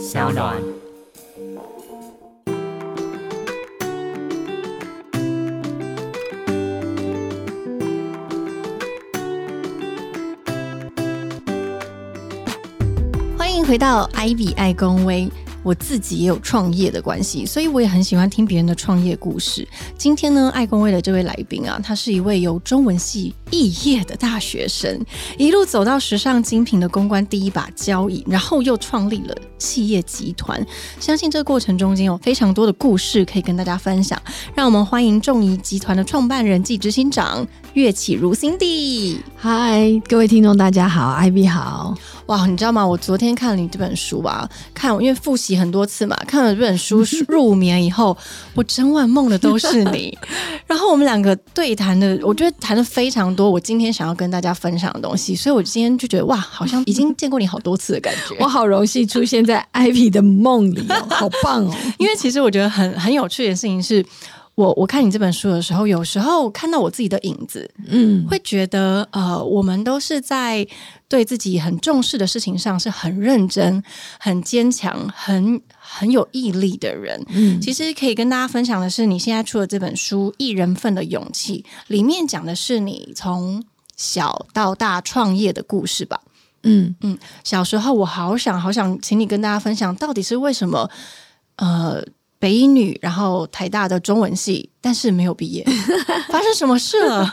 小暖。欢迎回到 Ivy 爱公威。我自己也有创业的关系，所以我也很喜欢听别人的创业故事。今天呢，爱公威的这位来宾啊，他是一位由中文系肄业的大学生，一路走到时尚精品的公关第一把交椅，然后又创立了企业集团。相信这个过程中间有非常多的故事可以跟大家分享。让我们欢迎众怡集团的创办人暨执行长岳启如兄弟。嗨，各位听众，大家好，Ivy 好。哇，你知道吗？我昨天看了你这本书吧，看因为复习很多次嘛，看了这本书入眠以后，我整晚梦的都是你。然后我们两个对谈的，我觉得谈的非常多。我今天想要跟大家分享的东西，所以我今天就觉得哇，好像已经见过你好多次的感觉。我好荣幸出现在 Ivy 的梦里哦，好棒哦！因为其实我觉得很很有趣的事情是。我我看你这本书的时候，有时候看到我自己的影子，嗯，会觉得呃，我们都是在对自己很重视的事情上是很认真、很坚强、很很有毅力的人。嗯，其实可以跟大家分享的是，你现在出的这本书《一人份的勇气》，里面讲的是你从小到大创业的故事吧？嗯嗯，小时候我好想好想请你跟大家分享，到底是为什么？呃。北医女，然后台大的中文系，但是没有毕业，发生什么事了？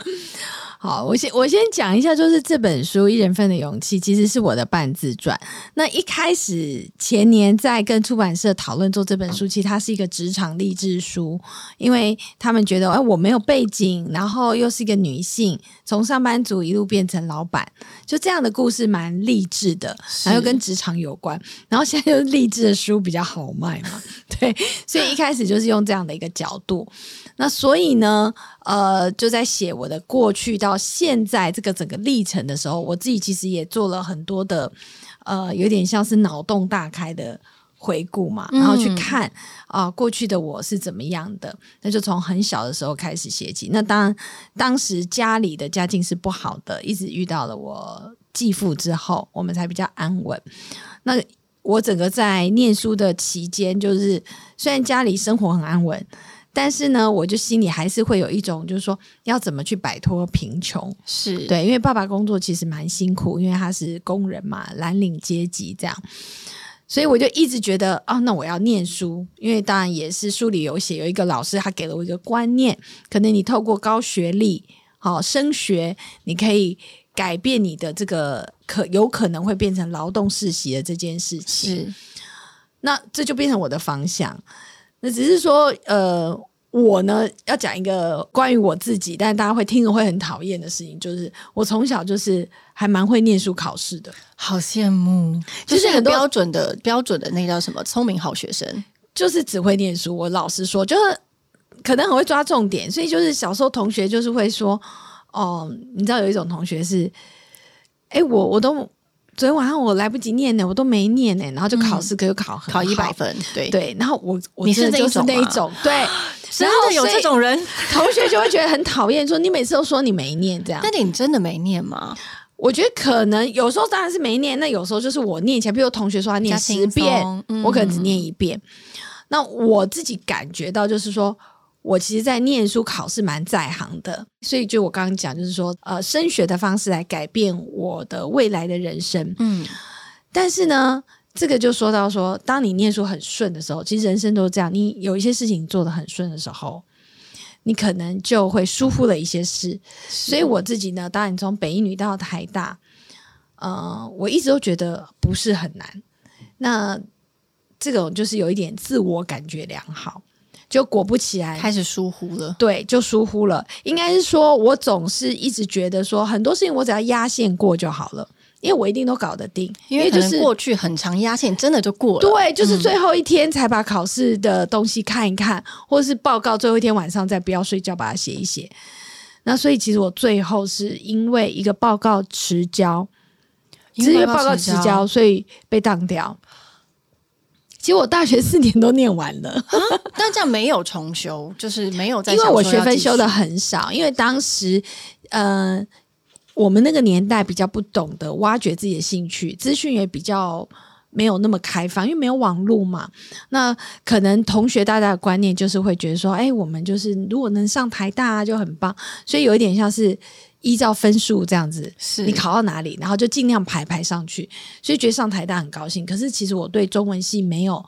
好，我先我先讲一下，就是这本书《一人份的勇气》其实是我的半自传。那一开始前年在跟出版社讨论做这本书，其实它是一个职场励志书，因为他们觉得哎我没有背景，然后又是一个女性，从上班族一路变成老板，就这样的故事蛮励志的，然后跟职场有关。然后现在就是励志的书比较好卖嘛，对，所以一开始就是用这样的一个角度。那所以呢，呃，就在写我的过去到现在这个整个历程的时候，我自己其实也做了很多的，呃，有点像是脑洞大开的回顾嘛，然后去看啊，过去的我是怎么样的。那就从很小的时候开始写起。那当然，当时家里的家境是不好的，一直遇到了我继父之后，我们才比较安稳。那我整个在念书的期间，就是虽然家里生活很安稳。但是呢，我就心里还是会有一种，就是说要怎么去摆脱贫穷，是。对，因为爸爸工作其实蛮辛苦，因为他是工人嘛，蓝领阶级这样，所以我就一直觉得哦，那我要念书，因为当然也是书里有写，有一个老师他给了我一个观念，可能你透过高学历，好升学，你可以改变你的这个可有可能会变成劳动世袭的这件事情，是，那这就变成我的方向。那只是说，呃，我呢要讲一个关于我自己，但是大家会听着会很讨厌的事情，就是我从小就是还蛮会念书考试的，好羡慕，就是很标准的标准的那叫什么聪明好学生，就是只会念书。我老实说，就是可能很会抓重点，所以就是小时候同学就是会说，哦，你知道有一种同学是，哎，我我都。昨天晚上我来不及念呢，我都没念呢，然后就考试可以考考一百分，对对。然后我我你是那种那一种，对，真的有这种人，同学就会觉得很讨厌，说你每次都说你没念这样。那你真的没念吗？我觉得可能有时候当然是没念，那有时候就是我念起来，比如同学说他念十遍，我可能只念一遍。那我自己感觉到就是说。我其实，在念书考试蛮在行的，所以就我刚刚讲，就是说，呃，升学的方式来改变我的未来的人生。嗯，但是呢，这个就说到说，当你念书很顺的时候，其实人生都是这样。你有一些事情做的很顺的时候，你可能就会疏忽了一些事。所以我自己呢，当然从北一女到台大，呃，我一直都觉得不是很难。那这种就是有一点自我感觉良好。就果不其然，开始疏忽了。对，就疏忽了。应该是说，我总是一直觉得说，很多事情我只要压线过就好了，因为我一定都搞得定。因为就是过去很长压线，真的就过了。对，就是最后一天才把考试的东西看一看，或者是报告最后一天晚上再不要睡觉把它写一写。那所以其实我最后是因为一个报告迟交，因为报告迟交，所以被当掉。其实我大学四年都念完了，但这样没有重修，就是没有在。因为我学分修的很少，因为当时，呃，我们那个年代比较不懂得挖掘自己的兴趣，资讯也比较没有那么开放，因为没有网络嘛。那可能同学大家的观念就是会觉得说，哎，我们就是如果能上台大就很棒，所以有一点像是依照分数这样子，是你考到哪里，然后就尽量排排上去，所以觉得上台大很高兴。可是其实我对中文系没有。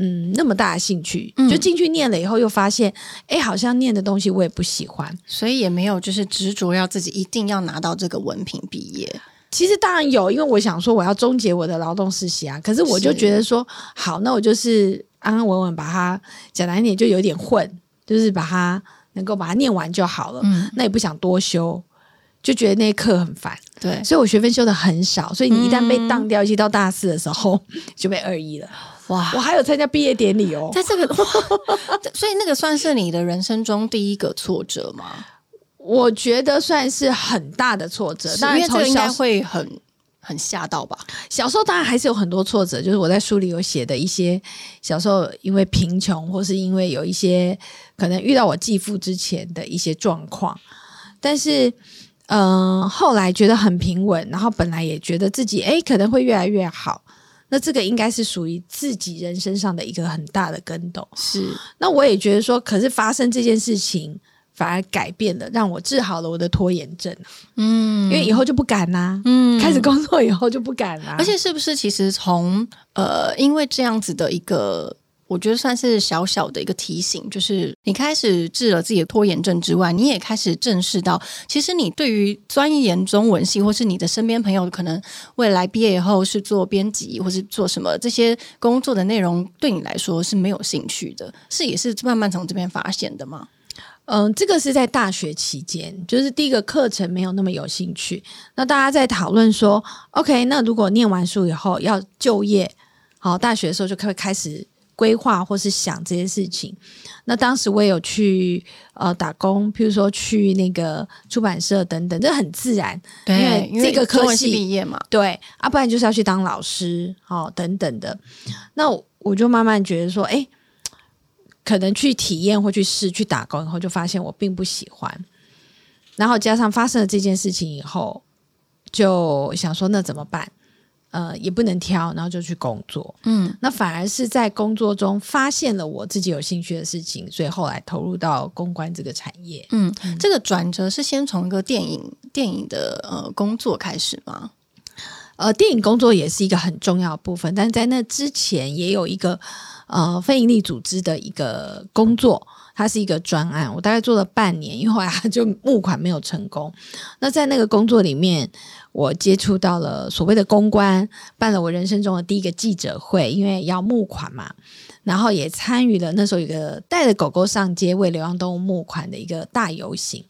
嗯，那么大的兴趣，就进去念了以后，又发现，哎，好像念的东西我也不喜欢，所以也没有就是执着要自己一定要拿到这个文凭毕业。其实当然有，因为我想说我要终结我的劳动实习啊。可是我就觉得说，好，那我就是安安稳稳把它讲难一点，就有点混，就是把它能够把它念完就好了。嗯，那也不想多修，就觉得那课很烦。对，所以我学分修的很少，所以你一旦被当掉，一到大四的时候 就被二一了。哇！我还有参加毕业典礼哦，在这个，所以那个算是你的人生中第一个挫折吗？我觉得算是很大的挫折，因为这个应该会很很吓到吧。小时候当然还是有很多挫折，就是我在书里有写的一些小时候因为贫穷，或是因为有一些可能遇到我继父之前的一些状况，但是嗯，后来觉得很平稳，然后本来也觉得自己哎可能会越来越好。那这个应该是属于自己人身上的一个很大的跟斗。是，那我也觉得说，可是发生这件事情，反而改变了，让我治好了我的拖延症。嗯，因为以后就不敢啦。嗯，开始工作以后就不敢啦。而且是不是其实从呃，因为这样子的一个。我觉得算是小小的一个提醒，就是你开始治了自己的拖延症之外，你也开始正视到，其实你对于钻研中文系，或是你的身边朋友可能未来毕业以后是做编辑，或是做什么这些工作的内容，对你来说是没有兴趣的，是也是慢慢从这边发现的吗？嗯，这个是在大学期间，就是第一个课程没有那么有兴趣，那大家在讨论说，OK，那如果念完书以后要就业，好，大学的时候就会开始。规划或是想这些事情，那当时我也有去呃打工，譬如说去那个出版社等等，这很自然，对，因为这个科系毕业嘛，对，啊，不然就是要去当老师，哦，等等的。那我就慢慢觉得说，哎，可能去体验或去试去打工以后，就发现我并不喜欢。然后加上发生了这件事情以后，就想说那怎么办？呃，也不能挑，然后就去工作。嗯，那反而是在工作中发现了我自己有兴趣的事情，所以后来投入到公关这个产业。嗯，这个转折是先从一个电影电影的呃工作开始吗？呃，电影工作也是一个很重要的部分，但是在那之前也有一个呃非营利组织的一个工作。它是一个专案，我大概做了半年，因为后来就募款没有成功。那在那个工作里面，我接触到了所谓的公关，办了我人生中的第一个记者会，因为要募款嘛。然后也参与了那时候有个带着狗狗上街为流浪动物募款的一个大游行。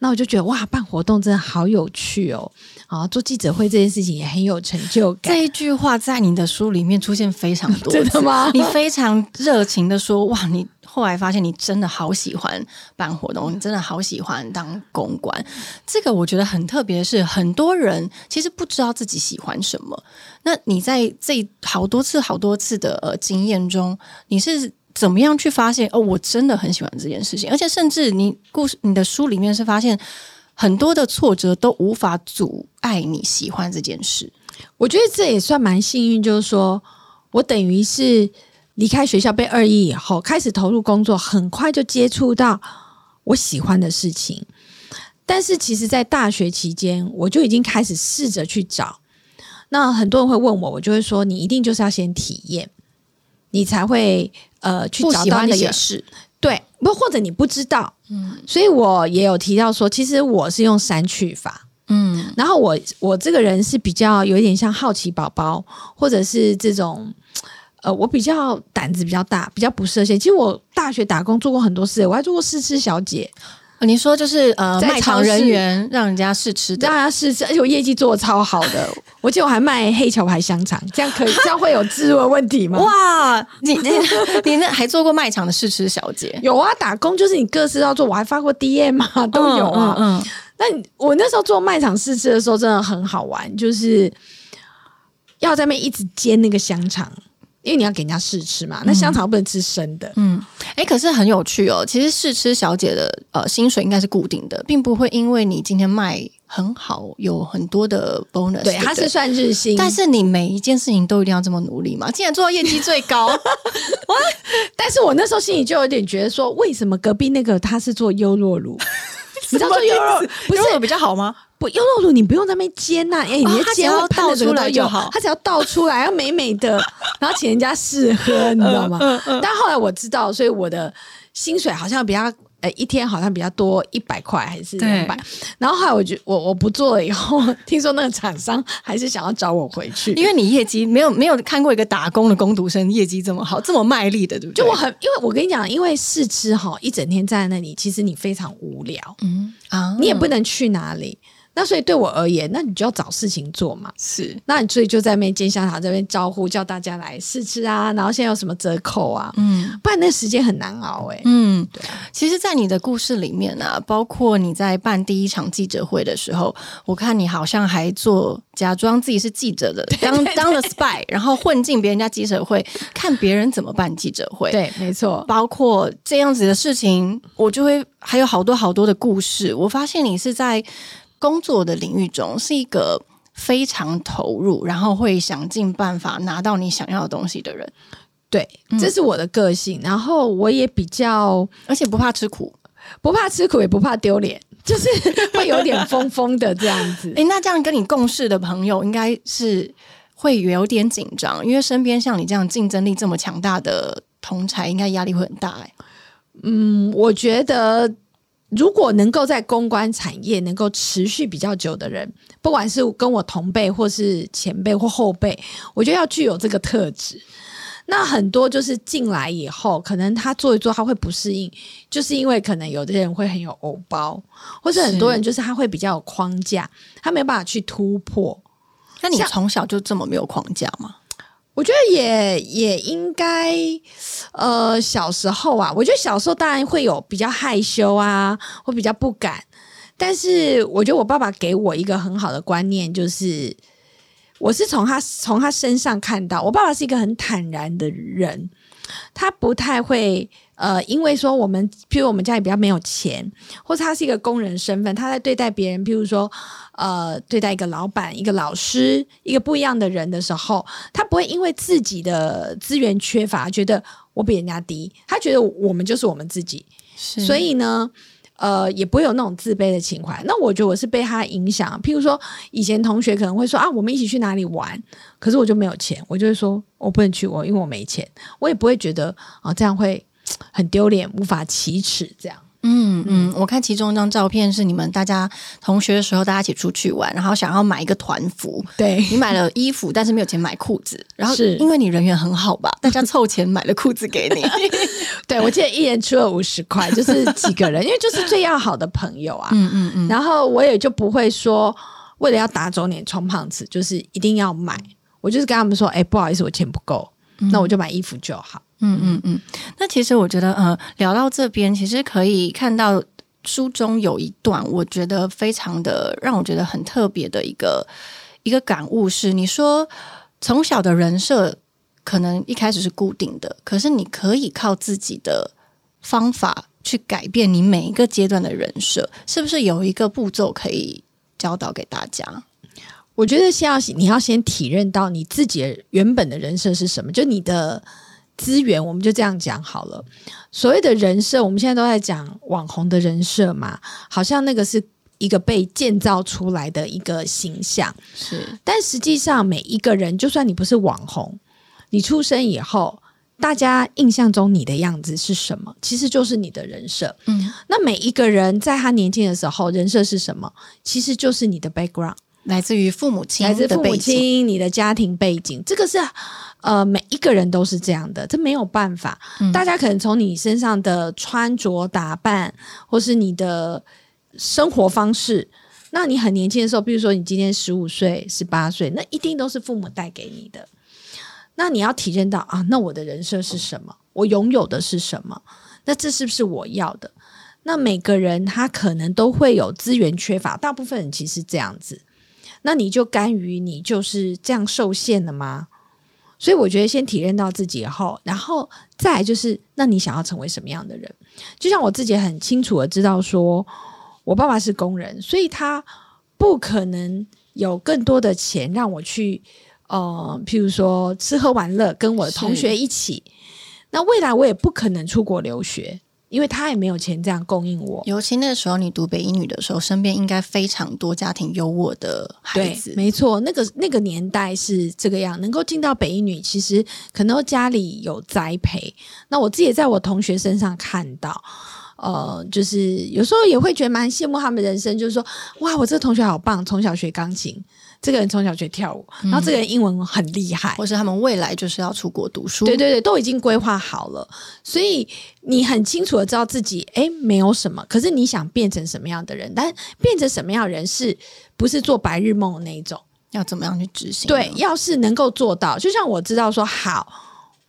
那我就觉得哇，办活动真的好有趣哦！啊，做记者会这件事情也很有成就感。这一句话在你的书里面出现非常多，真的吗？你非常热情的说哇，你。后来发现你真的好喜欢办活动，你真的好喜欢当公关。这个我觉得很特别，是很多人其实不知道自己喜欢什么。那你在这好多次、好多次的呃经验中，你是怎么样去发现？哦，我真的很喜欢这件事情，而且甚至你故事、你的书里面是发现很多的挫折都无法阻碍你喜欢这件事。我觉得这也算蛮幸运，就是说我等于是。离开学校被二一以后，开始投入工作，很快就接触到我喜欢的事情。但是，其实，在大学期间，我就已经开始试着去找。那很多人会问我，我就会说：你一定就是要先体验，你才会呃去找到的也是对，不或者你不知道。嗯，所以我也有提到说，其实我是用删去法。嗯，然后我我这个人是比较有一点像好奇宝宝，或者是这种。呃，我比较胆子比较大，比较不设限。其实我大学打工做过很多事，我还做过试吃小姐。你说就是呃，卖场人员让人家试吃，让人家试吃，而且我业绩做的超好的。我记得我还卖黑桥牌香肠，这样可以？这样会有自入的问题吗？哇，你 你你那还做过卖场的试吃小姐？有啊，打工就是你各式要做，我还发过 DM 啊，都有啊。嗯，那我那时候做卖场试吃的时候真的很好玩，就是要在那边一直煎那个香肠。因为你要给人家试吃嘛，那香肠不能吃生的。嗯，哎，可是很有趣哦。其实试吃小姐的呃薪水应该是固定的，并不会因为你今天卖很好，有很多的 bonus，对，它是算日薪，但是你每一件事情都一定要这么努力嘛？竟然做到业绩最高，但是我那时候心里就有点觉得说，为什么隔壁那个他是做优酪乳？你知道做优酪不是比较好吗？不，优酪乳你不用在那边煎呐，哎，你的煎要倒出来就好，它只要倒出来要美美的，然后请人家试喝，你知道吗？但后来我知道，所以我的薪水好像比较。哎，一天好像比较多一百块还是两百，然后后来我觉我我不做了以后，听说那个厂商还是想要找我回去，因为你业绩没有没有看过一个打工的工读生业绩这么好，这么卖力的，对不对？就我很，因为我跟你讲，因为试吃哈，一整天站在那里，其实你非常无聊，嗯啊，你也不能去哪里。那所以对我而言，那你就要找事情做嘛。是，那你所以就在那边煎香肠这边招呼，叫大家来试吃啊。然后现在有什么折扣啊？嗯，不然那时间很难熬哎。嗯，对。其实，在你的故事里面呢，包括你在办第一场记者会的时候，我看你好像还做假装自己是记者的，当当了 spy，然后混进别人家记者会，看别人怎么办记者会。对，没错。包括这样子的事情，我就会还有好多好多的故事。我发现你是在。工作的领域中是一个非常投入，然后会想尽办法拿到你想要的东西的人。对，这是我的个性。然后我也比较，而且不怕吃苦，不怕吃苦，也不怕丢脸，就是会有点疯疯的这样子。哎，那这样跟你共事的朋友，应该是会有点紧张，因为身边像你这样竞争力这么强大的同才，应该压力会很大。哎，嗯，我觉得。如果能够在公关产业能够持续比较久的人，不管是跟我同辈或是前辈或后辈，我觉得要具有这个特质。那很多就是进来以后，可能他做一做他会不适应，就是因为可能有的人会很有偶包，或者很多人就是他会比较有框架，他没有办法去突破。那你从小就这么没有框架吗？我觉得也也应该，呃，小时候啊，我觉得小时候当然会有比较害羞啊，或比较不敢。但是我觉得我爸爸给我一个很好的观念，就是我是从他从他身上看到，我爸爸是一个很坦然的人，他不太会。呃，因为说我们，譬如我们家里比较没有钱，或者他是一个工人身份，他在对待别人，譬如说，呃，对待一个老板、一个老师、一个不一样的人的时候，他不会因为自己的资源缺乏，觉得我比人家低，他觉得我们就是我们自己，所以呢，呃，也不会有那种自卑的情怀。那我觉得我是被他影响，譬如说，以前同学可能会说啊，我们一起去哪里玩，可是我就没有钱，我就会说我不能去，我因为我没钱，我也不会觉得啊这样会。很丢脸，无法启齿，这样。嗯嗯，我看其中一张照片是你们大家同学的时候，大家一起出去玩，然后想要买一个团服。对你买了衣服，但是没有钱买裤子。然后是因为你人缘很好吧，大家凑钱买了裤子给你。对，我记得一人出了五十块，就是几个人，因为就是最要好的朋友啊。嗯嗯嗯。然后我也就不会说为了要打肿脸充胖子，就是一定要买。我就是跟他们说，哎，不好意思，我钱不够，那我就买衣服就好。嗯嗯嗯，那其实我觉得，呃，聊到这边，其实可以看到书中有一段，我觉得非常的让我觉得很特别的一个一个感悟是，你说从小的人设可能一开始是固定的，可是你可以靠自己的方法去改变你每一个阶段的人设，是不是有一个步骤可以教导给大家？我觉得先要你要先体认到你自己原本的人设是什么，就你的。资源，我们就这样讲好了。所谓的人设，我们现在都在讲网红的人设嘛，好像那个是一个被建造出来的一个形象。是，但实际上每一个人，就算你不是网红，你出生以后，大家印象中你的样子是什么？其实就是你的人设。嗯，那每一个人在他年轻的时候，人设是什么？其实就是你的 background，来自于父母亲，来自父母亲，你的家庭背景，这个是。呃，每一个人都是这样的，这没有办法。大家可能从你身上的穿着打扮，或是你的生活方式，那你很年轻的时候，比如说你今天十五岁、十八岁，那一定都是父母带给你的。那你要体验到啊，那我的人设是什么？我拥有的是什么？那这是不是我要的？那每个人他可能都会有资源缺乏，大部分人其实这样子。那你就甘于你就是这样受限了吗？所以我觉得先体验到自己后，然后再来就是，那你想要成为什么样的人？就像我自己很清楚的知道，说我爸爸是工人，所以他不可能有更多的钱让我去，呃，譬如说吃喝玩乐，跟我的同学一起。那未来我也不可能出国留学。因为他也没有钱这样供应我，尤其那时候你读北一女的时候，身边应该非常多家庭有我的孩子。没错，那个那个年代是这个样，能够进到北一女，其实可能家里有栽培。那我自己也在我同学身上看到，呃，就是有时候也会觉得蛮羡慕他们人生，就是说，哇，我这个同学好棒，从小学钢琴。这个人从小学跳舞，然后这个人英文很厉害，或是他们未来就是要出国读书。对对对，都已经规划好了，所以你很清楚的知道自己哎没有什么，可是你想变成什么样的人？但变成什么样的人是不是做白日梦的那一种？要怎么样去执行？对，要是能够做到，就像我知道说好，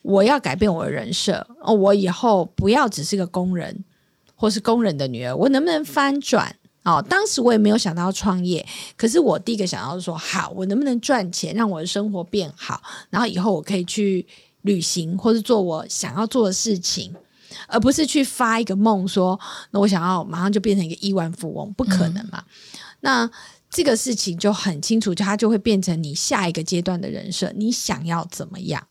我要改变我的人设哦，我以后不要只是个工人，或是工人的女儿，我能不能翻转？哦，当时我也没有想到创业，可是我第一个想到说，好，我能不能赚钱，让我的生活变好，然后以后我可以去旅行，或是做我想要做的事情，而不是去发一个梦，说那我想要马上就变成一个亿万富翁，不可能嘛？那这个事情就很清楚，就它就会变成你下一个阶段的人设，你想要怎么样？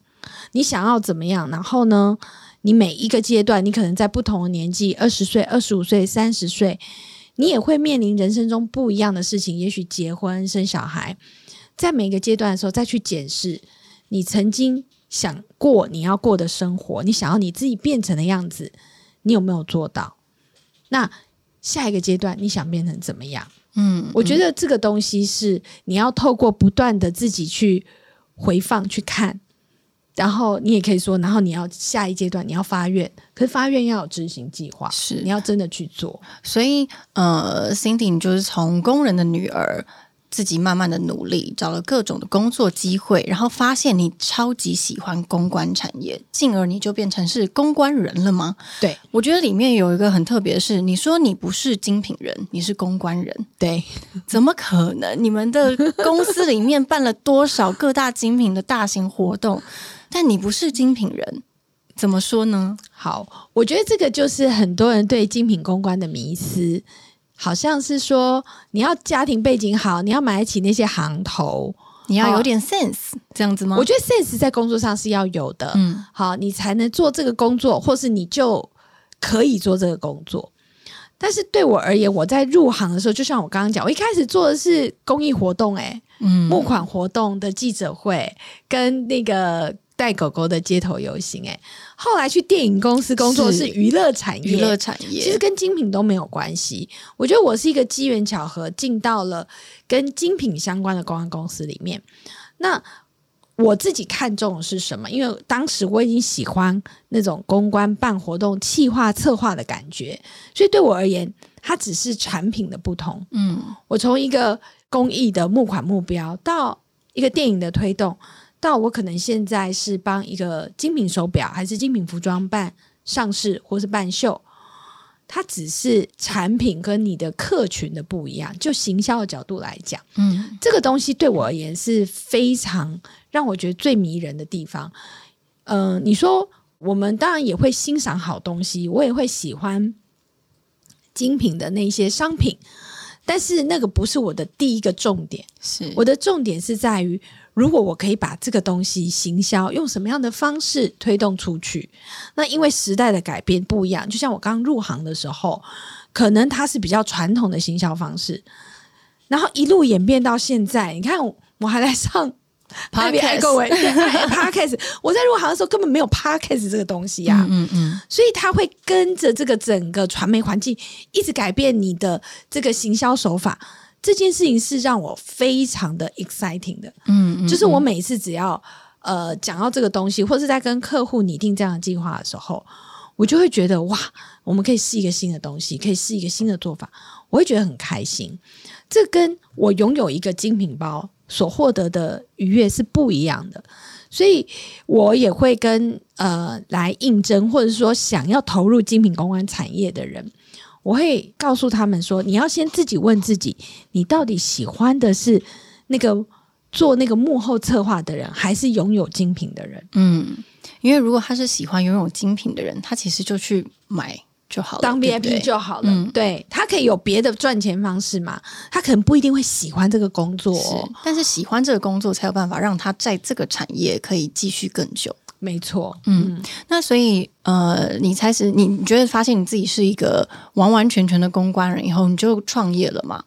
你想要怎么样？然后呢，你每一个阶段，你可能在不同的年纪，二十岁、二十五岁、三十岁。你也会面临人生中不一样的事情，也许结婚生小孩，在每个阶段的时候再去检视你曾经想过你要过的生活，你想要你自己变成的样子，你有没有做到？那下一个阶段你想变成怎么样？嗯，我觉得这个东西是你要透过不断的自己去回放去看。然后你也可以说，然后你要下一阶段你要发愿，可是发愿要有执行计划，是你要真的去做。所以呃，Cindy 就是从工人的女儿，自己慢慢的努力，找了各种的工作机会，然后发现你超级喜欢公关产业，进而你就变成是公关人了吗？对，我觉得里面有一个很特别的是，你说你不是精品人，你是公关人，对，怎么可能？你们的公司里面办了多少各大精品的大型活动？但你不是精品人，怎么说呢？好，我觉得这个就是很多人对精品公关的迷思，好像是说你要家庭背景好，你要买得起那些行头，你要有点 sense，这样子吗？我觉得 sense 在工作上是要有的，嗯，好，你才能做这个工作，或是你就可以做这个工作。但是对我而言，我在入行的时候，就像我刚刚讲，我一开始做的是公益活动，哎，嗯，募款活动的记者会跟那个。带狗狗的街头游行，哎，后来去电影公司工作是娱乐产业，娱乐产业其实跟精品都没有关系。我觉得我是一个机缘巧合进到了跟精品相关的公关公司里面。那我自己看中的是什么？因为当时我已经喜欢那种公关办活动、企划策划的感觉，所以对我而言，它只是产品的不同。嗯，我从一个公益的募款目标到一个电影的推动。到我可能现在是帮一个精品手表还是精品服装办上市或是办秀，它只是产品跟你的客群的不一样。就行销的角度来讲，嗯，这个东西对我而言是非常让我觉得最迷人的地方。嗯，你说我们当然也会欣赏好东西，我也会喜欢精品的那些商品，但是那个不是我的第一个重点。是我的重点是在于。如果我可以把这个东西行销，用什么样的方式推动出去？那因为时代的改变不一样，就像我刚入行的时候，可能它是比较传统的行销方式，然后一路演变到现在。你看，我还在上 podcast，podcast，我在入行的时候根本没有 podcast 这个东西呀，嗯嗯，所以它会跟着这个整个传媒环境一直改变你的这个行销手法。这件事情是让我非常的 exciting 的，嗯，就是我每次只要呃讲到这个东西，或是在跟客户拟定这样的计划的时候，我就会觉得哇，我们可以试一个新的东西，可以试一个新的做法，我会觉得很开心。这跟我拥有一个精品包所获得的愉悦是不一样的，所以我也会跟呃来应征或者说想要投入精品公关产业的人。我会告诉他们说：“你要先自己问自己，你到底喜欢的是那个做那个幕后策划的人，还是拥有精品的人？”嗯，因为如果他是喜欢拥有精品的人，他其实就去买就好了，当 VIP 就好了。对他可以有别的赚钱方式嘛？他可能不一定会喜欢这个工作，但是喜欢这个工作才有办法让他在这个产业可以继续更久。没错，嗯，那所以呃，你开始你你觉得发现你自己是一个完完全全的公关人以后，你就创业了嘛？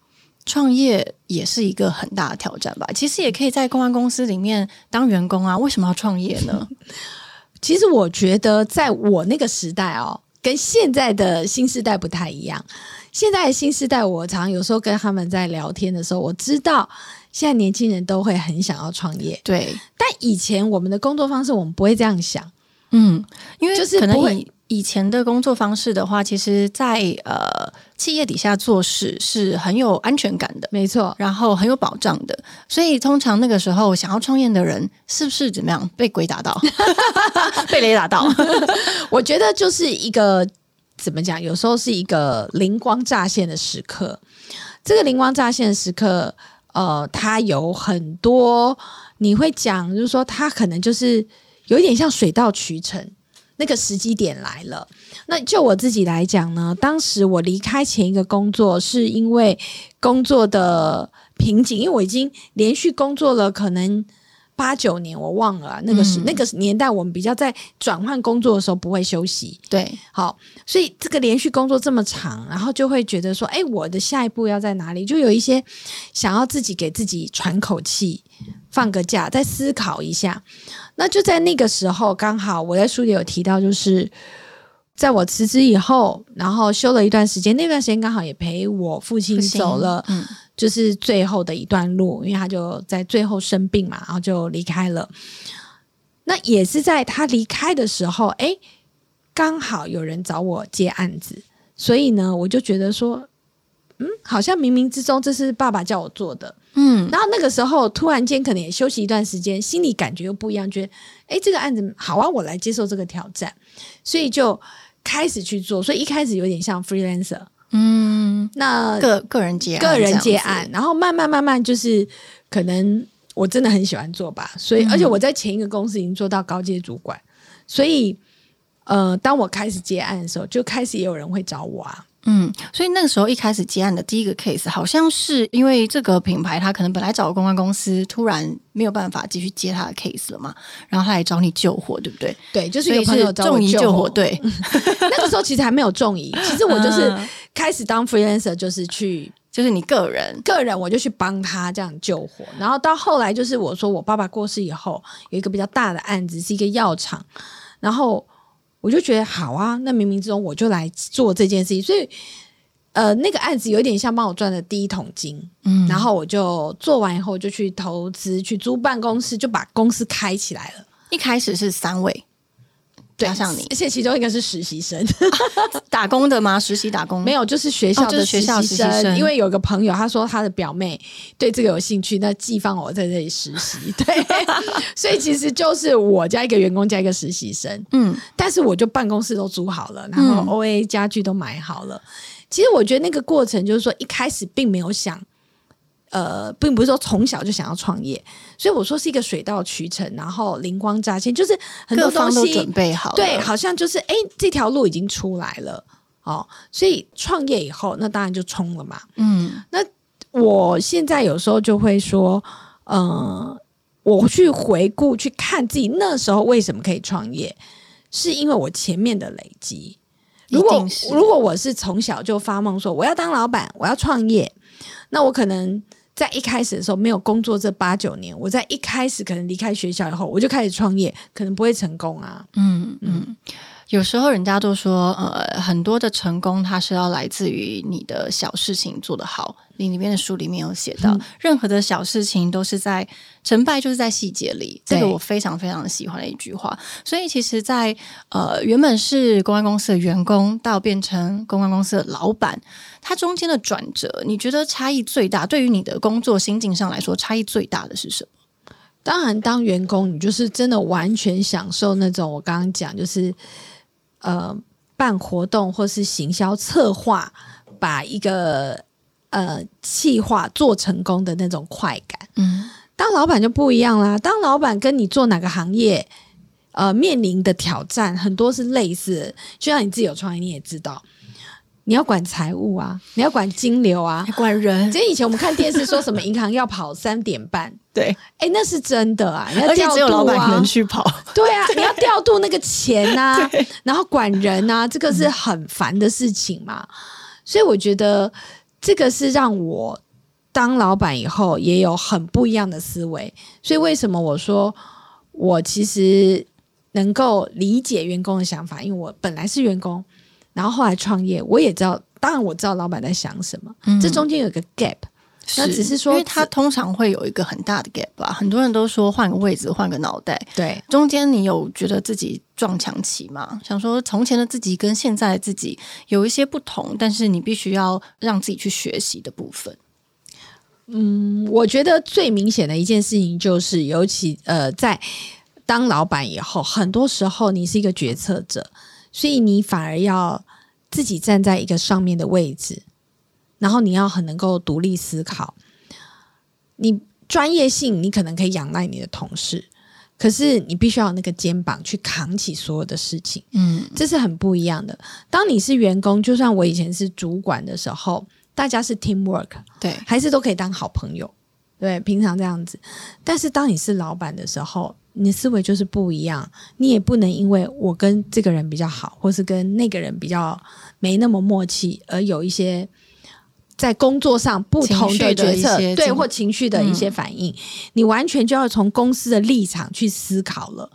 创业也是一个很大的挑战吧？其实也可以在公关公司里面当员工啊，为什么要创业呢？其实我觉得，在我那个时代哦，跟现在的新时代不太一样。现在的新时代，我常有时候跟他们在聊天的时候，我知道现在年轻人都会很想要创业。对，但以前我们的工作方式，我们不会这样想。嗯，因为就是可能以以前的工作方式的话，其实，在呃企业底下做事是很有安全感的，没错，然后很有保障的。所以通常那个时候想要创业的人，是不是怎么样被鬼打到，被雷打到？我觉得就是一个怎么讲，有时候是一个灵光乍现的时刻。这个灵光乍现的时刻，呃，它有很多你会讲，就是说它可能就是。有一点像水到渠成，那个时机点来了。那就我自己来讲呢，当时我离开前一个工作，是因为工作的瓶颈，因为我已经连续工作了可能八九年，我忘了那个是那个年代，我们比较在转换工作的时候不会休息。对，好，所以这个连续工作这么长，然后就会觉得说，哎，我的下一步要在哪里？就有一些想要自己给自己喘口气。放个假，再思考一下。那就在那个时候，刚好我在书里有提到，就是在我辞职以后，然后休了一段时间。那段时间刚好也陪我父亲走了，嗯，就是最后的一段路，因为他就在最后生病嘛，然后就离开了。那也是在他离开的时候，哎，刚好有人找我接案子，所以呢，我就觉得说，嗯，好像冥冥之中这是爸爸叫我做的。嗯，然后那个时候突然间可能也休息一段时间，心里感觉又不一样，觉得哎，这个案子好啊，我来接受这个挑战，所以就开始去做。所以一开始有点像 freelancer，嗯，那个个人接个人接案，然后慢慢慢慢就是可能我真的很喜欢做吧，所以而且我在前一个公司已经做到高阶主管，所以呃，当我开始接案的时候，就开始也有人会找我啊。嗯，所以那个时候一开始接案的第一个 case，好像是因为这个品牌他可能本来找个公关公司，突然没有办法继续接他的 case 了嘛，然后他来找你救火，对不对？对，就是有朋友找我救火。对，那个时候其实还没有中疑，其实我就是开始当 freelancer，就是去，就是你个人个人，我就去帮他这样救火。然后到后来，就是我说我爸爸过世以后，有一个比较大的案子，是一个药厂，然后。我就觉得好啊，那冥冥之中我就来做这件事情，所以呃，那个案子有点像帮我赚的第一桶金，嗯，然后我就做完以后就去投资，去租办公室，就把公司开起来了。一开始是三位。加上你，而且其中一个是实习生，打工的吗？实习打工没有，就是学校的学校实习生。因为有个朋友，他说他的表妹对这个有兴趣，那寄放我在这里实习。对，所以其实就是我加一个员工加一个实习生。嗯，但是我就办公室都租好了，然后 O A 家具都买好了。其实我觉得那个过程就是说，一开始并没有想。呃，并不是说从小就想要创业，所以我说是一个水到渠成，然后灵光乍现，就是很多东西准备好，对，好像就是哎，这条路已经出来了哦，所以创业以后，那当然就冲了嘛。嗯，那我现在有时候就会说，呃，我去回顾去看自己那时候为什么可以创业，是因为我前面的累积。如果如果我是从小就发梦说我要当老板，我要创业，那我可能。在一开始的时候没有工作这八九年，我在一开始可能离开学校以后，我就开始创业，可能不会成功啊。嗯嗯，有时候人家都说，呃，很多的成功它是要来自于你的小事情做得好。你里面的书里面有写到，任何的小事情都是在成败就是在细节里，这个我非常非常喜欢的一句话。所以其实，在呃原本是公关公司的员工到变成公关公司的老板。它中间的转折，你觉得差异最大？对于你的工作心境上来说，差异最大的是什么？当然，当员工，你就是真的完全享受那种我刚刚讲，就是呃办活动或是行销策划，把一个呃计划做成功的那种快感。嗯，当老板就不一样啦。当老板跟你做哪个行业，呃面临的挑战很多是类似，就像你自己有创业，你也知道。你要管财务啊，你要管金流啊，管人。这以前我们看电视说什么银行要跑三点半，对，哎，那是真的啊。而且只有老板能去跑。对啊，你要调度那个钱 呐，然后管人呐，这个是很烦的事情嘛。所以我觉得这个是让我当老板以后也有很不一样的思维。所以为什么我说我其实能够理解员工的想法？因为我本来是员工。然后后来创业，我也知道，当然我知道老板在想什么。这中间有一个 gap，那只是说，因为他通常会有一个很大的 gap 吧。很多人都说换个位置，换个脑袋。对，中间你有觉得自己撞墙期吗？想说从前的自己跟现在的自己有一些不同，但是你必须要让自己去学习的部分。嗯，我觉得最明显的一件事情就是，尤其呃，在当老板以后，很多时候你是一个决策者。所以你反而要自己站在一个上面的位置，然后你要很能够独立思考。你专业性，你可能可以仰赖你的同事，可是你必须要有那个肩膀去扛起所有的事情。嗯，这是很不一样的。当你是员工，就算我以前是主管的时候，大家是 team work，对，还是都可以当好朋友，对，平常这样子。但是当你是老板的时候，你的思维就是不一样，你也不能因为我跟这个人比较好，或是跟那个人比较没那么默契，而有一些在工作上不同的决策，对或情绪的一些反应，你完全就要从公司的立场去思考了。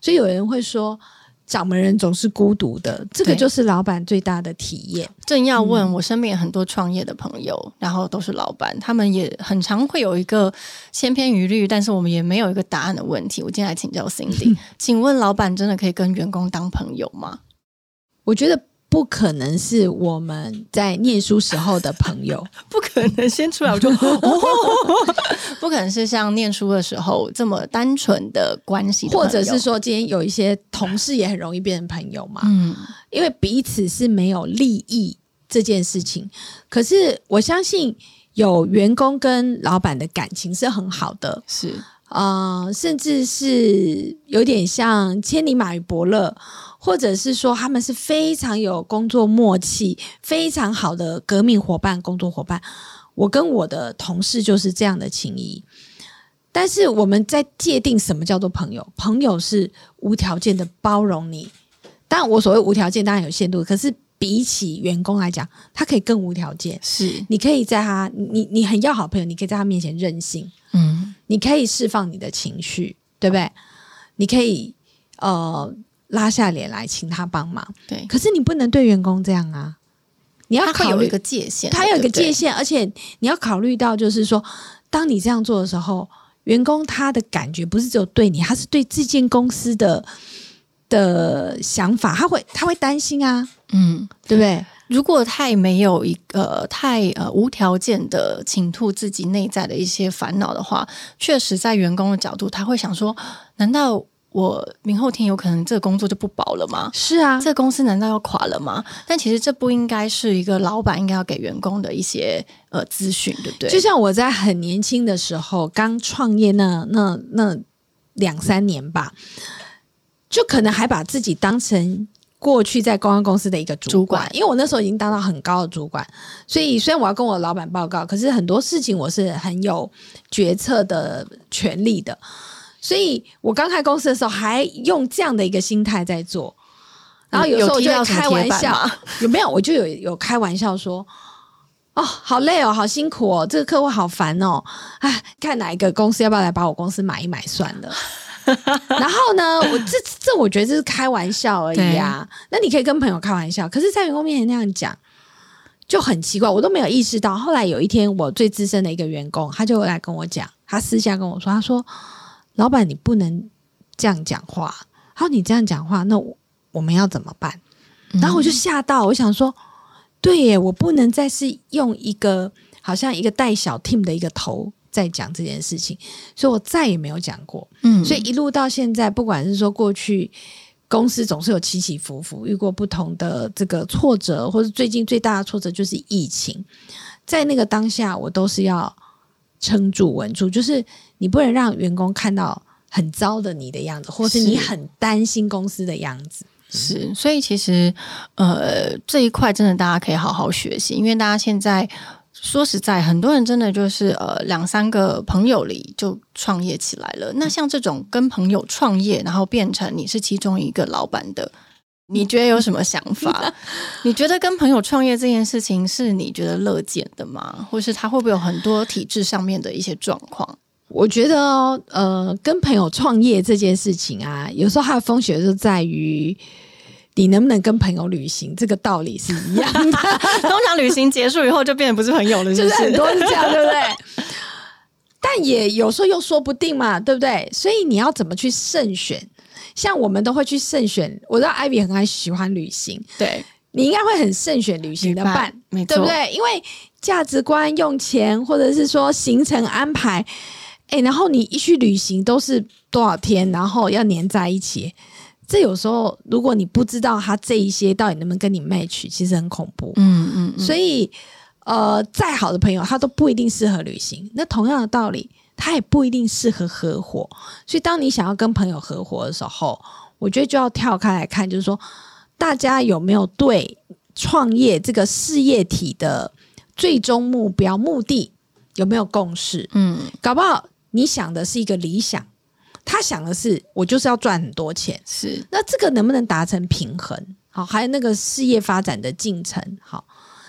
所以有人会说。掌门人总是孤独的，这个就是老板最大的体验。正要问我身边很多创业的朋友，然后都是老板，他们也很常会有一个千篇一律，但是我们也没有一个答案的问题。我今天来请教 Cindy，请问老板真的可以跟员工当朋友吗？我觉得。不可能是我们在念书时候的朋友，不可能先出来我就，不可能是像念书的时候这么单纯的关系，或者是说今天有一些同事也很容易变成朋友嘛？嗯，因为彼此是没有利益这件事情。可是我相信有员工跟老板的感情是很好的，是啊，甚至是有点像千里马与伯乐。或者是说他们是非常有工作默契、非常好的革命伙伴、工作伙伴。我跟我的同事就是这样的情谊。但是我们在界定什么叫做朋友？朋友是无条件的包容你。当然，我所谓无条件当然有限度，可是比起员工来讲，他可以更无条件。是你可以在他你你很要好朋友，你可以在他面前任性。嗯，你可以释放你的情绪，对不对？你可以呃。拉下脸来请他帮忙，对。可是你不能对员工这样啊！你要考虑一个界限，他有一个界限，而且你要考虑到，就是说，当你这样做的时候，员工他的感觉不是只有对你，他是对这间公司的的想法，他会他会担心啊，嗯，对不对？如果太没有一个太呃无条件的倾吐自己内在的一些烦恼的话，确实在员工的角度，他会想说：难道？我明后天有可能这个工作就不保了吗？是啊，这个公司难道要垮了吗？但其实这不应该是一个老板应该要给员工的一些呃资讯，对不对？就像我在很年轻的时候刚创业那那那两三年吧，就可能还把自己当成过去在公关公司的一个主管，因为我那时候已经当到很高的主管，所以虽然我要跟我老板报告，可是很多事情我是很有决策的权利的。所以我刚开公司的时候，还用这样的一个心态在做，然后有时候我就开玩笑，有没有？我就有有开玩笑说：“哦，好累哦，好辛苦哦，这个客户好烦哦，哎，看哪一个公司要不要来把我公司买一买算了。”然后呢，我这这我觉得这是开玩笑而已啊。那你可以跟朋友开玩笑，可是在员工面前那样讲就很奇怪，我都没有意识到。后来有一天，我最资深的一个员工，他就来跟我讲，他私下跟我说，他说。老板，你不能这样讲话。他说：“你这样讲话，那我我们要怎么办？”然后我就吓到，我想说：“对耶，我不能再是用一个好像一个带小 team 的一个头在讲这件事情。”所以，我再也没有讲过。嗯，所以一路到现在，不管是说过去公司总是有起起伏伏，遇过不同的这个挫折，或者最近最大的挫折就是疫情，在那个当下，我都是要。撑住、稳住，就是你不能让员工看到很糟的你的样子，或是你很担心公司的样子。是，所以其实呃这一块真的大家可以好好学习，因为大家现在说实在，很多人真的就是呃两三个朋友里就创业起来了。那像这种跟朋友创业，然后变成你是其中一个老板的。你觉得有什么想法？你觉得跟朋友创业这件事情是你觉得乐见的吗？或是他会不会有很多体制上面的一些状况？我觉得，呃，跟朋友创业这件事情啊，有时候它的风险就在于你能不能跟朋友旅行，这个道理是一样的。通常旅行结束以后就变得不是朋友了，就是很多是这样，对不对？但也有时候又说不定嘛，对不对？所以你要怎么去慎选？像我们都会去慎选，我知道艾比很爱喜欢旅行，对你应该会很慎选旅行的伴，对不对？因为价值观、用钱，或者是说行程安排，哎，然后你一去旅行都是多少天，然后要黏在一起，这有时候如果你不知道他这一些到底能不能跟你 match，其实很恐怖。嗯嗯，所以呃，再好的朋友他都不一定适合旅行。那同样的道理。他也不一定适合合伙，所以当你想要跟朋友合伙的时候，我觉得就要跳开来看，就是说大家有没有对创业这个事业体的最终目标目的有没有共识？嗯，搞不好你想的是一个理想，他想的是我就是要赚很多钱，是那这个能不能达成平衡？好，还有那个事业发展的进程，好，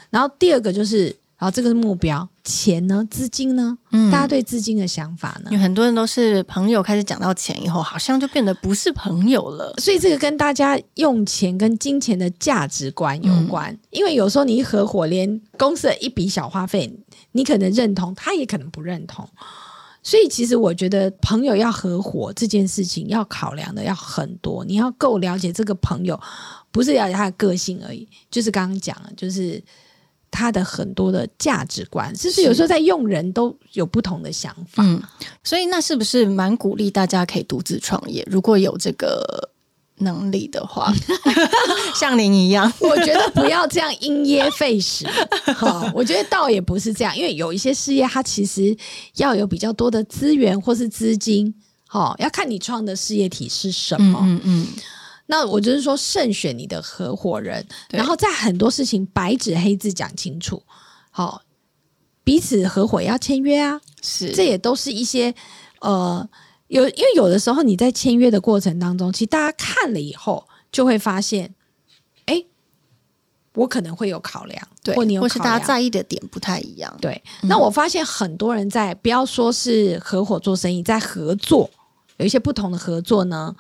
然后第二个就是。然后这个是目标，钱呢？资金呢？嗯，大家对资金的想法呢？有很多人都是朋友，开始讲到钱以后，好像就变得不是朋友了。所以这个跟大家用钱跟金钱的价值观有关。因为有时候你一合伙，连公司的一笔小花费，你可能认同，他也可能不认同。所以其实我觉得，朋友要合伙这件事情，要考量的要很多。你要够了解这个朋友，不是了解他的个性而已。就是刚刚讲了，就是。他的很多的价值观，甚至有时候在用人都有不同的想法，嗯，所以那是不是蛮鼓励大家可以独自创业？如果有这个能力的话，像您一样，我觉得不要这样因噎废食。好，我觉得倒也不是这样，因为有一些事业，它其实要有比较多的资源或是资金，好，要看你创的事业体是什么，嗯嗯。那我就是说，慎选你的合伙人，然后在很多事情白纸黑字讲清楚，好，彼此合伙要签约啊，是，这也都是一些呃，有因为有的时候你在签约的过程当中，其实大家看了以后就会发现，哎，我可能会有考量，对，或你或是大家在意的点不太一样，对。那我发现很多人在不要说是合伙做生意，在合作有一些不同的合作呢。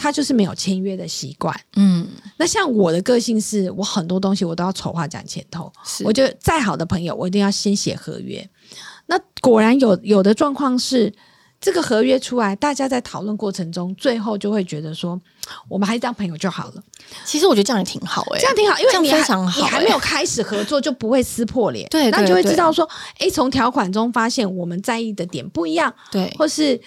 他就是没有签约的习惯，嗯，那像我的个性是我很多东西我都要丑话讲前头，我觉得再好的朋友我一定要先写合约。那果然有有的状况是这个合约出来，大家在讨论过程中，最后就会觉得说，我们还是当朋友就好了。其实我觉得这样也挺好哎，这样挺好，因为你非常好，你还没有开始合作就不会撕破脸，对，那就会知道说，哎，从条款中发现我们在意的点不一样，对，或是。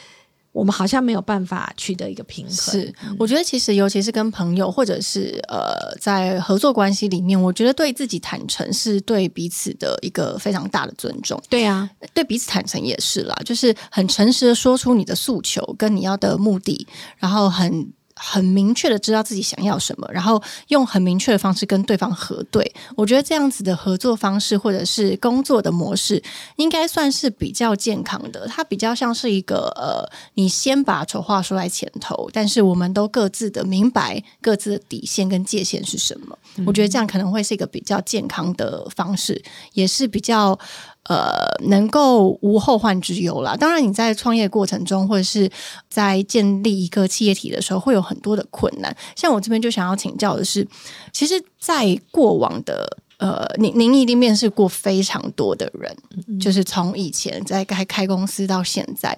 我们好像没有办法取得一个平衡。是，我觉得其实尤其是跟朋友或者是呃在合作关系里面，我觉得对自己坦诚是对彼此的一个非常大的尊重。对啊，对彼此坦诚也是啦，就是很诚实的说出你的诉求跟你要的目的，然后很。很明确的知道自己想要什么，然后用很明确的方式跟对方核对。我觉得这样子的合作方式或者是工作的模式，应该算是比较健康的。它比较像是一个呃，你先把丑话说在前头，但是我们都各自的明白各自的底线跟界限是什么。我觉得这样可能会是一个比较健康的方式，也是比较。呃，能够无后患之忧啦。当然，你在创业过程中，或者是在建立一个企业体的时候，会有很多的困难。像我这边就想要请教的是，其实，在过往的呃，您您一定面试过非常多的人，就是从以前在开开公司到现在，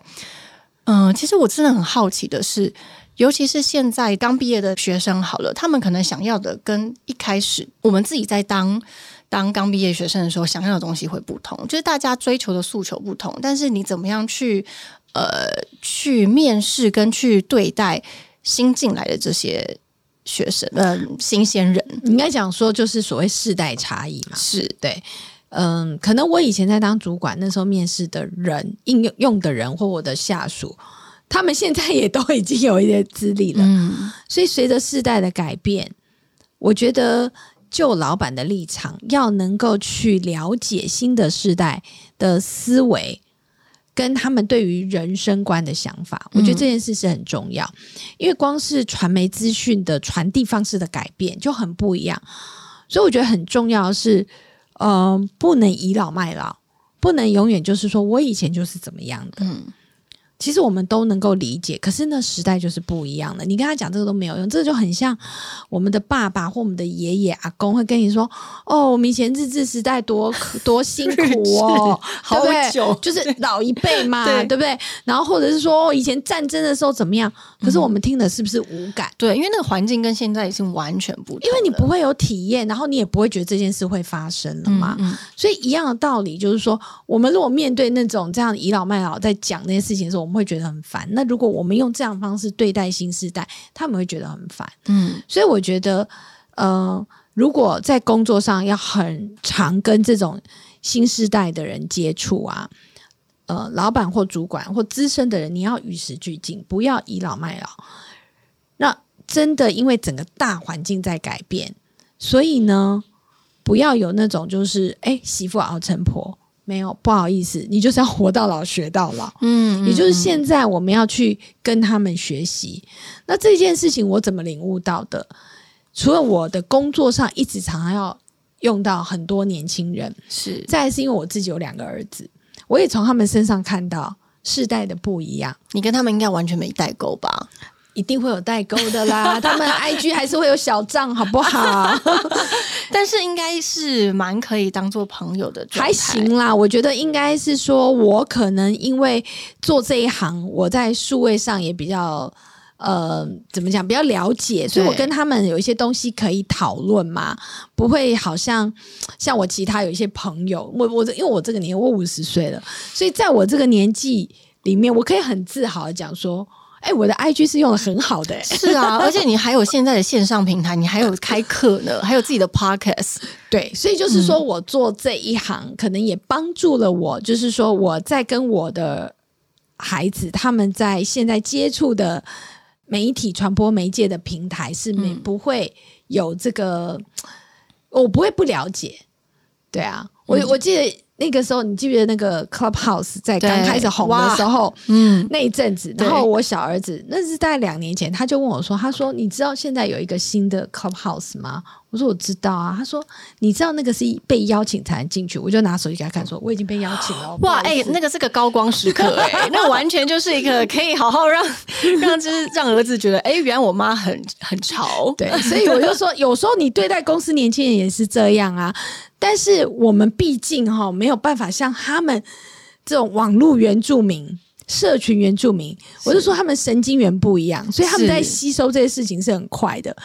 嗯，其实我真的很好奇的是，尤其是现在刚毕业的学生，好了，他们可能想要的跟一开始我们自己在当。当刚毕业学生的时候，想要的东西会不同，就是大家追求的诉求不同。但是你怎么样去呃去面试跟去对待新进来的这些学生，嗯，新鲜人，应该讲说就是所谓世代差异嘛，是对，嗯，可能我以前在当主管那时候面试的人，应用用的人或我的下属。他们现在也都已经有一些资历了。嗯，所以随着世代的改变，我觉得就老板的立场，要能够去了解新的世代的思维。跟他们对于人生观的想法，我觉得这件事是很重要，因为光是传媒资讯的传递方式的改变就很不一样，所以我觉得很重要是，呃，不能倚老卖老，不能永远就是说我以前就是怎么样的。其实我们都能够理解，可是那时代就是不一样的。你跟他讲这个都没有用，这就很像我们的爸爸或我们的爷爷阿公会跟你说：“哦，我们以前日治时代多 多辛苦哦，好久，就是老一辈嘛，对不对？然后或者是说以前战争的时候怎么样？可是我们听的是不是无感？对，因为那个环境跟现在已经完全不同，因为你不会有体验，然后你也不会觉得这件事会发生了嘛。所以一样的道理就是说，我们如果面对那种这样倚老卖老在讲那些事情的时候，我们。会觉得很烦。那如果我们用这样方式对待新时代，他们会觉得很烦。嗯，所以我觉得，呃，如果在工作上要很常跟这种新时代的人接触啊，呃，老板或主管或资深的人，你要与时俱进，不要倚老卖老。那真的因为整个大环境在改变，所以呢，不要有那种就是哎，媳妇熬成婆。没有，不好意思，你就是要活到老学到老。嗯，也就是现在我们要去跟他们学习。那这件事情我怎么领悟到的？除了我的工作上一直常常要用到很多年轻人，是再是因为我自己有两个儿子，我也从他们身上看到世代的不一样。你跟他们应该完全没代沟吧？一定会有代沟的啦，他们 I G 还是会有小账，好不好？但是应该是蛮可以当做朋友的，还行啦。我觉得应该是说，我可能因为做这一行，我在数位上也比较呃，怎么讲，比较了解，所以我跟他们有一些东西可以讨论嘛，不会好像像我其他有一些朋友，我我因为我这个年我五十岁了，所以在我这个年纪里面，我可以很自豪的讲说。哎，我的 IG 是用的很好的，是啊，而且你还有现在的线上平台，你还有开课呢，还有自己的 Podcast，对，所以就是说我做这一行，可能也帮助了我，就是说我在跟我的孩子他们在现在接触的媒体传播媒介的平台是没不会有这个，我不会不了解，对啊，我我记得。那个时候，你记不记得那个 Clubhouse 在刚开始红的时候，嗯，那一阵子，然后我小儿子那是大概两年前，他就问我说：“他说你知道现在有一个新的 Clubhouse 吗？”我说：“我知道啊。”他说：“你知道那个是被邀请才能进去？”我就拿手机给他看，说：“我已经被邀请了。”哇，哎，那个是个高光时刻，哎，那完全就是一个可以好好让让就是让儿子觉得，哎，原来我妈很很潮，对，所以我就说，有时候你对待公司年轻人也是这样啊。但是我们毕竟哈没有办法像他们这种网络原住民、社群原住民，我是说他们神经元不一样，所以他们在吸收这些事情是很快的。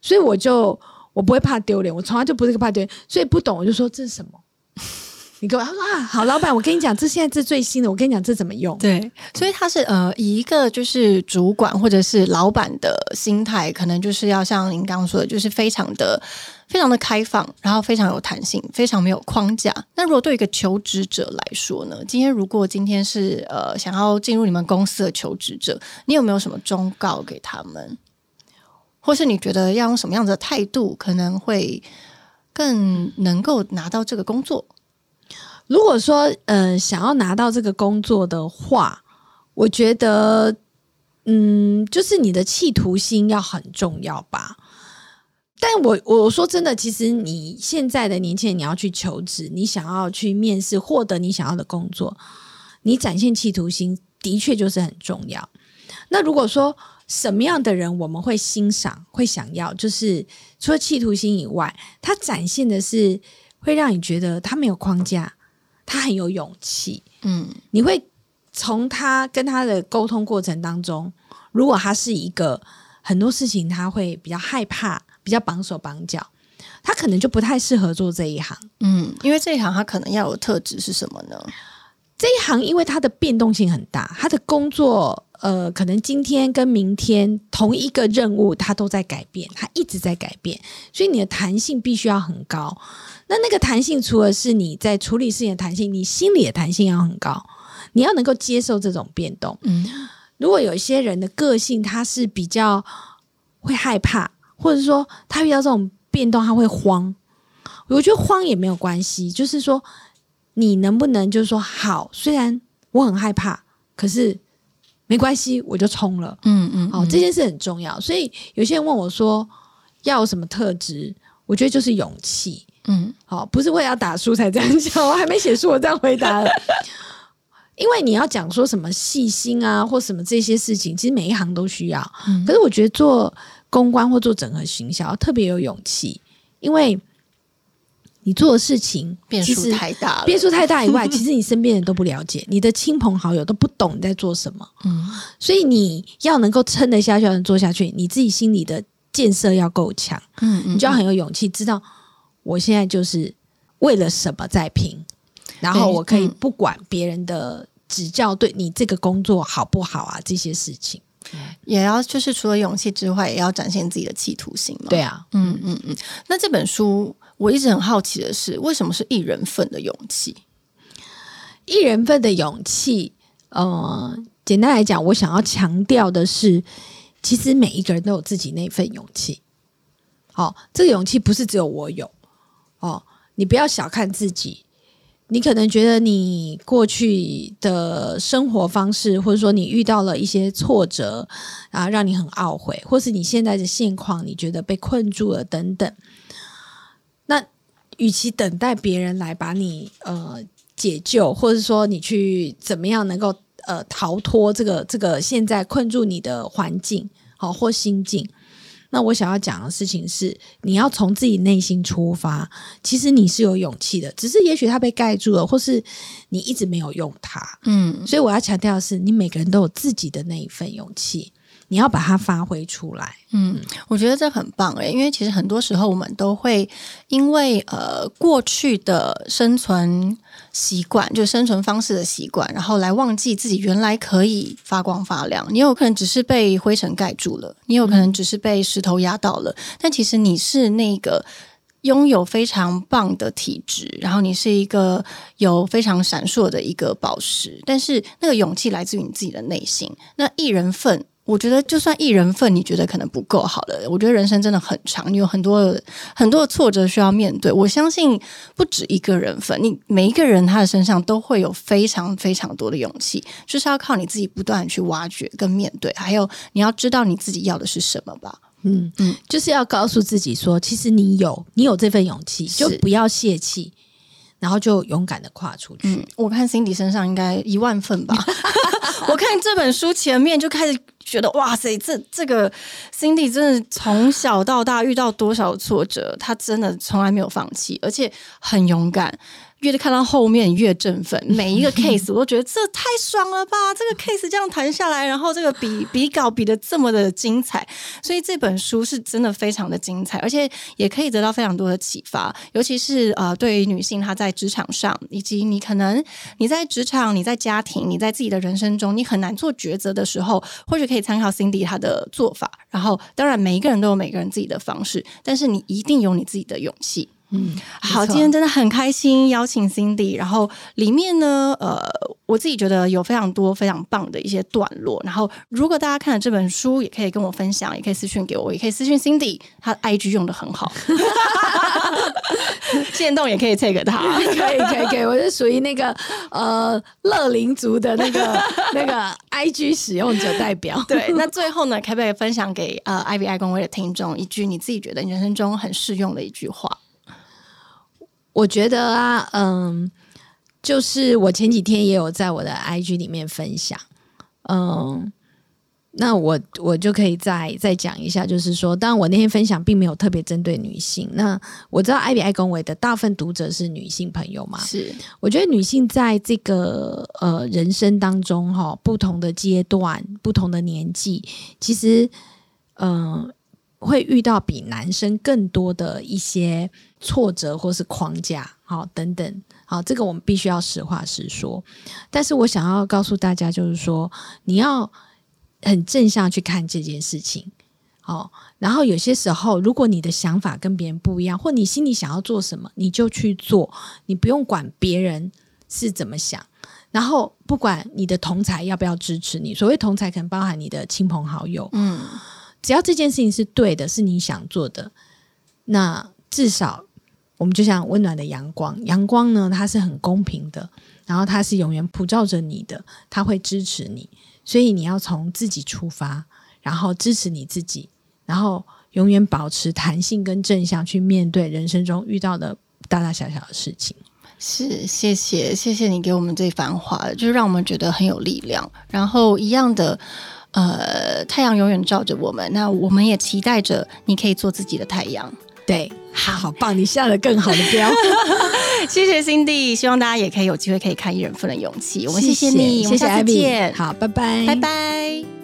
所以我就我不会怕丢脸，我从来就不是个怕丢脸，所以不懂我就说这是什么。你给我，说啊，好，老板，我跟你讲，这现在这最新的，我跟你讲这怎么用？对，所以他是呃，以一个就是主管或者是老板的心态，可能就是要像您刚刚说的，就是非常的、非常的开放，然后非常有弹性，非常没有框架。那如果对一个求职者来说呢？今天如果今天是呃想要进入你们公司的求职者，你有没有什么忠告给他们？或是你觉得要用什么样的态度，可能会更能够拿到这个工作？如果说呃想要拿到这个工作的话，我觉得嗯，就是你的企图心要很重要吧。但我我说真的，其实你现在的年轻人，你要去求职，你想要去面试，获得你想要的工作，你展现企图心的确就是很重要。那如果说什么样的人我们会欣赏、会想要，就是除了企图心以外，他展现的是会让你觉得他没有框架。他很有勇气，嗯，你会从他跟他的沟通过程当中，如果他是一个很多事情他会比较害怕、比较绑手绑脚，他可能就不太适合做这一行，嗯，因为这一行他可能要有特质是什么呢？这一行因为它的变动性很大，他的工作呃，可能今天跟明天同一个任务他都在改变，他一直在改变，所以你的弹性必须要很高。那那个弹性，除了是你在处理事情的弹性，你心里的弹性要很高，你要能够接受这种变动。嗯，如果有一些人的个性他是比较会害怕，或者说他遇到这种变动他会慌，我觉得慌也没有关系，就是说你能不能就是说好，虽然我很害怕，可是没关系，我就冲了。嗯嗯，好，这件事很重要。所以有些人问我说要有什么特质，我觉得就是勇气。嗯，好，不是为了要打书才这样讲，我还没写书，我这样回答了。因为你要讲说什么细心啊，或什么这些事情，其实每一行都需要。可是我觉得做公关或做整合行销特别有勇气，因为你做的事情变数太大了，变数太大以外，其实你身边人都不了解，你的亲朋好友都不懂你在做什么。嗯，所以你要能够撑得下去，能做下去，你自己心里的建设要够强。嗯嗯，你就要很有勇气，知道我现在就是为了什么在拼，然后我可以嗯不管别人的指教，对你这个工作好不好啊，这些事情。也要就是除了勇气之外，也要展现自己的企图心嘛。对，啊，嗯嗯嗯。那这本书我一直很好奇的是，为什么是一人份的勇气？一人份的勇气，呃，简单来讲，我想要强调的是，其实每一个人都有自己那份勇气。好、这个勇气不是只有我有哦，你不要小看自己。你可能觉得你过去的生活方式，或者说你遇到了一些挫折啊，让你很懊悔，或是你现在的现况，你觉得被困住了等等。那与其等待别人来把你呃解救，或者说你去怎么样能够呃逃脱这个这个现在困住你的环境，好、或心境。那我想要讲的事情是，你要从自己内心出发。其实你是有勇气的，只是也许它被盖住了，或是你一直没有用它。嗯，所以我要强调的是，你每个人都有自己的那一份勇气，你要把它发挥出来。嗯我觉得这很棒诶，因为其实很多时候我们都会因为呃过去的生存习惯，就生存方式的习惯，然后来忘记自己原来可以发光发亮。你有可能只是被灰尘盖住了，你有可能只是被石头压到了，但其实你是那个。拥有非常棒的体质，然后你是一个有非常闪烁的一个宝石，但是那个勇气来自于你自己的内心。那一人份，我觉得就算一人份，你觉得可能不够好了。我觉得人生真的很长，你有很多的很多的挫折需要面对。我相信不止一个人份，你每一个人他的身上都会有非常非常多的勇气，就是要靠你自己不断地去挖掘跟面对，还有你要知道你自己要的是什么吧。嗯嗯嗯，就是要告诉自己说，其实你有，你有这份勇气，就不要泄气，然后就勇敢的跨出去。嗯，我看 Cindy 身上应该一万份吧。我看这本书前面就开始觉得，哇塞，这这个 Cindy 真的从小到大遇到多少挫折，她真的从来没有放弃，而且很勇敢。越看到后面越振奋，每一个 case 我都觉得这太爽了吧！这个 case 这样谈下来，然后这个比 比稿比的这么的精彩，所以这本书是真的非常的精彩，而且也可以得到非常多的启发，尤其是呃，对于女性她在职场上，以及你可能你在职场、你在家庭、你在自己的人生中，你很难做抉择的时候，或许可以参考 Cindy 她的做法。然后，当然每一个人都有每个人自己的方式，但是你一定有你自己的勇气。嗯，好，今天真的很开心邀请 Cindy，然后里面呢，呃，我自己觉得有非常多非常棒的一些段落。然后，如果大家看了这本书，也可以跟我分享，也可以私信给我，也可以私信 Cindy，她 IG 用的很好，线动也可以 take 他。可以可以可以，我是属于那个呃乐龄族的那个那个 IG 使用者代表。对，那最后呢，可不可以分享给呃 IVI 公会的听众一句你自己觉得你人生中很适用的一句话？我觉得啊，嗯，就是我前几天也有在我的 IG 里面分享，嗯，那我我就可以再再讲一下，就是说，当然我那天分享并没有特别针对女性，那我知道艾比艾公委的大部分读者是女性朋友嘛，是，我觉得女性在这个呃人生当中哈，不同的阶段、不同的年纪，其实嗯、呃会遇到比男生更多的一些挫折或是框架，好等等，好，这个我们必须要实话实说。但是我想要告诉大家，就是说你要很正向去看这件事情。好，然后有些时候，如果你的想法跟别人不一样，或你心里想要做什么，你就去做，你不用管别人是怎么想。然后不管你的同才要不要支持你，所谓同才可能包含你的亲朋好友，嗯，只要这件事情是对的，是你想做的，那至少我们就像温暖的阳光，阳光呢它是很公平的，然后它是永远普照着你的，它会支持你，所以你要从自己出发，然后支持你自己，然后永远保持弹性跟正向去面对人生中遇到的大大小小的事情。是，谢谢，谢谢你给我们这番话，就让我们觉得很有力量。然后一样的，呃，太阳永远照着我们，那我们也期待着你可以做自己的太阳。对，好，好棒，你下了更好的标。谢谢 Cindy，希望大家也可以有机会可以看《一人份的勇气》。我们谢谢你，谢谢艾比，见，好，拜拜，拜拜。